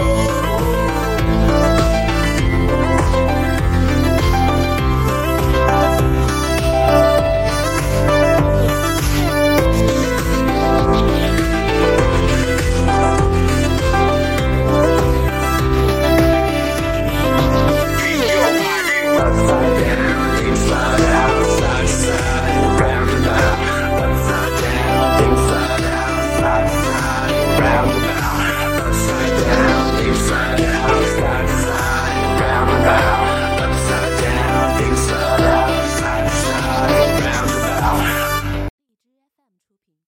you